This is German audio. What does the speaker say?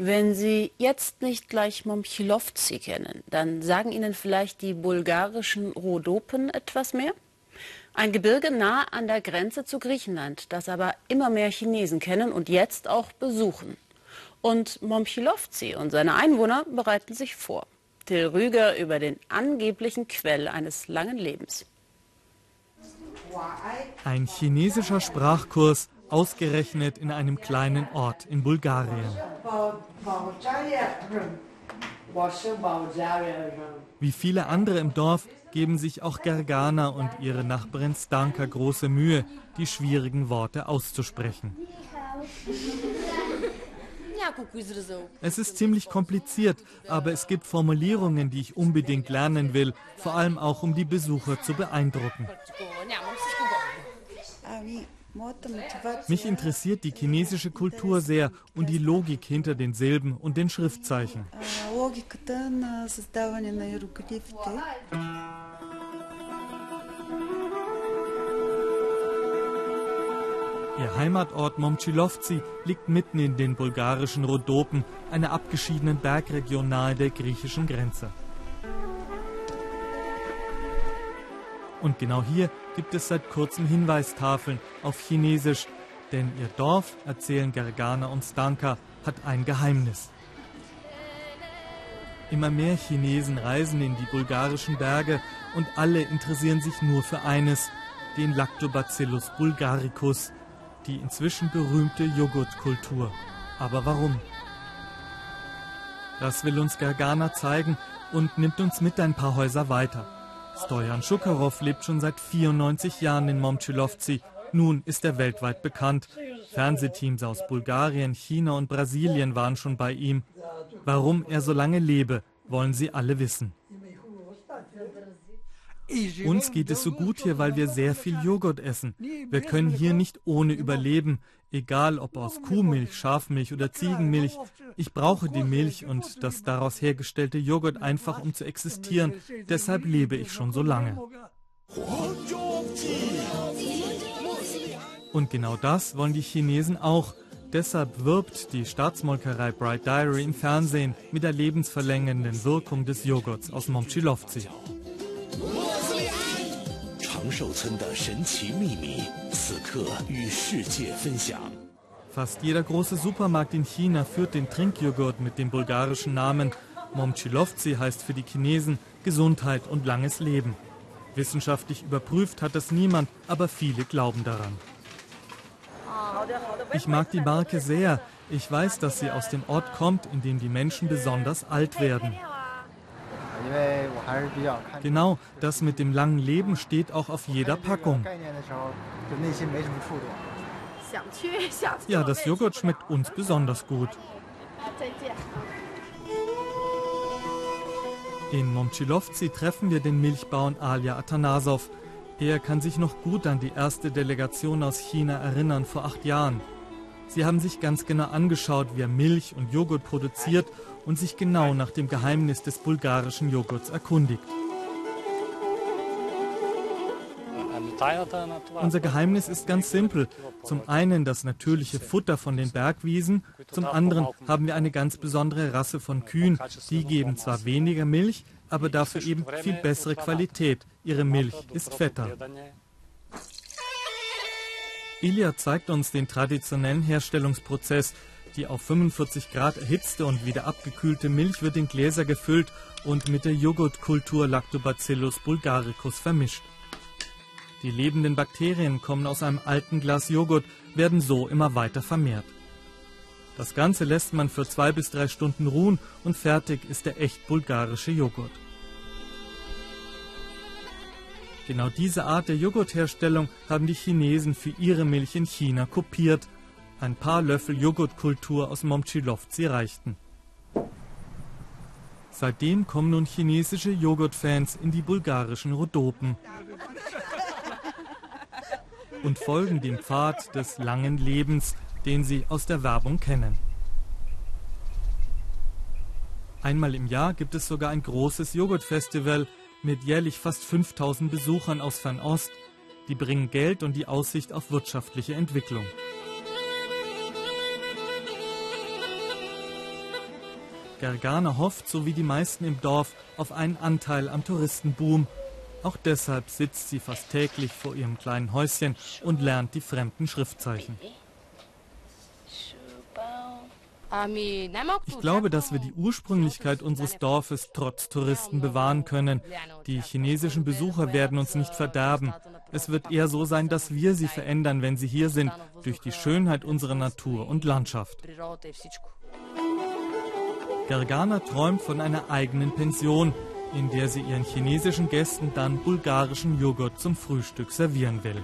Wenn Sie jetzt nicht gleich Momchilovci kennen, dann sagen Ihnen vielleicht die bulgarischen Rhodopen etwas mehr? Ein Gebirge nah an der Grenze zu Griechenland, das aber immer mehr Chinesen kennen und jetzt auch besuchen. Und Momchilovci und seine Einwohner bereiten sich vor. Till Rüger über den angeblichen Quell eines langen Lebens. Ein chinesischer Sprachkurs ausgerechnet in einem kleinen Ort in Bulgarien. Wie viele andere im Dorf geben sich auch Gergana und ihre Nachbarin Stanka große Mühe, die schwierigen Worte auszusprechen. Es ist ziemlich kompliziert, aber es gibt Formulierungen, die ich unbedingt lernen will, vor allem auch um die Besucher zu beeindrucken. Mich interessiert die chinesische Kultur sehr und die Logik hinter den Silben und den Schriftzeichen. Ihr Heimatort Momchilovci liegt mitten in den bulgarischen Rhodopen, einer abgeschiedenen Bergregion nahe der griechischen Grenze. Und genau hier gibt es seit kurzem Hinweistafeln auf Chinesisch, denn ihr Dorf, erzählen Gergana und Stanka, hat ein Geheimnis. Immer mehr Chinesen reisen in die bulgarischen Berge und alle interessieren sich nur für eines, den Lactobacillus bulgaricus, die inzwischen berühmte Joghurtkultur. Aber warum? Das will uns Gergana zeigen und nimmt uns mit ein paar Häuser weiter. Stojan Schukarow lebt schon seit 94 Jahren in Momchilovci. Nun ist er weltweit bekannt. Fernsehteams aus Bulgarien, China und Brasilien waren schon bei ihm. Warum er so lange lebe, wollen sie alle wissen. Uns geht es so gut hier, weil wir sehr viel Joghurt essen. Wir können hier nicht ohne überleben, egal ob aus Kuhmilch, Schafmilch oder Ziegenmilch. Ich brauche die Milch und das daraus hergestellte Joghurt einfach, um zu existieren. Deshalb lebe ich schon so lange. Und genau das wollen die Chinesen auch. Deshalb wirbt die Staatsmolkerei Bright Diary im Fernsehen mit der lebensverlängernden Wirkung des Joghurts aus Momchilovci. Fast jeder große Supermarkt in China führt den Trinkjoghurt mit dem bulgarischen Namen. Momchilovci heißt für die Chinesen Gesundheit und langes Leben. Wissenschaftlich überprüft hat das niemand, aber viele glauben daran. Ich mag die Marke sehr. Ich weiß, dass sie aus dem Ort kommt, in dem die Menschen besonders alt werden. Genau, das mit dem langen Leben steht auch auf jeder Packung. Ja, das Joghurt schmeckt uns besonders gut. In Momchilovci treffen wir den Milchbauern Alia Atanasov. Er kann sich noch gut an die erste Delegation aus China erinnern vor acht Jahren. Sie haben sich ganz genau angeschaut, wie er Milch und Joghurt produziert und sich genau nach dem Geheimnis des bulgarischen Joghurts erkundigt. Unser Geheimnis ist ganz simpel. Zum einen das natürliche Futter von den Bergwiesen, zum anderen haben wir eine ganz besondere Rasse von Kühen. Die geben zwar weniger Milch, aber dafür eben viel bessere Qualität. Ihre Milch ist fetter. Ilya zeigt uns den traditionellen Herstellungsprozess. Die auf 45 Grad erhitzte und wieder abgekühlte Milch wird in Gläser gefüllt und mit der Joghurtkultur Lactobacillus bulgaricus vermischt. Die lebenden Bakterien kommen aus einem alten Glas Joghurt, werden so immer weiter vermehrt. Das Ganze lässt man für zwei bis drei Stunden ruhen und fertig ist der echt bulgarische Joghurt. Genau diese Art der Joghurtherstellung haben die Chinesen für ihre Milch in China kopiert. Ein paar Löffel Joghurtkultur aus Momchilovci reichten. Seitdem kommen nun chinesische Joghurtfans in die bulgarischen Rhodopen und folgen dem Pfad des langen Lebens, den sie aus der Werbung kennen. Einmal im Jahr gibt es sogar ein großes Joghurtfestival, mit jährlich fast 5000 Besuchern aus Fernost. Die bringen Geld und die Aussicht auf wirtschaftliche Entwicklung. Gergana hofft, so wie die meisten im Dorf, auf einen Anteil am Touristenboom. Auch deshalb sitzt sie fast täglich vor ihrem kleinen Häuschen und lernt die fremden Schriftzeichen. Ich glaube, dass wir die Ursprünglichkeit unseres Dorfes trotz Touristen bewahren können. Die chinesischen Besucher werden uns nicht verderben. Es wird eher so sein, dass wir sie verändern, wenn sie hier sind, durch die Schönheit unserer Natur und Landschaft. Gergana träumt von einer eigenen Pension, in der sie ihren chinesischen Gästen dann bulgarischen Joghurt zum Frühstück servieren will.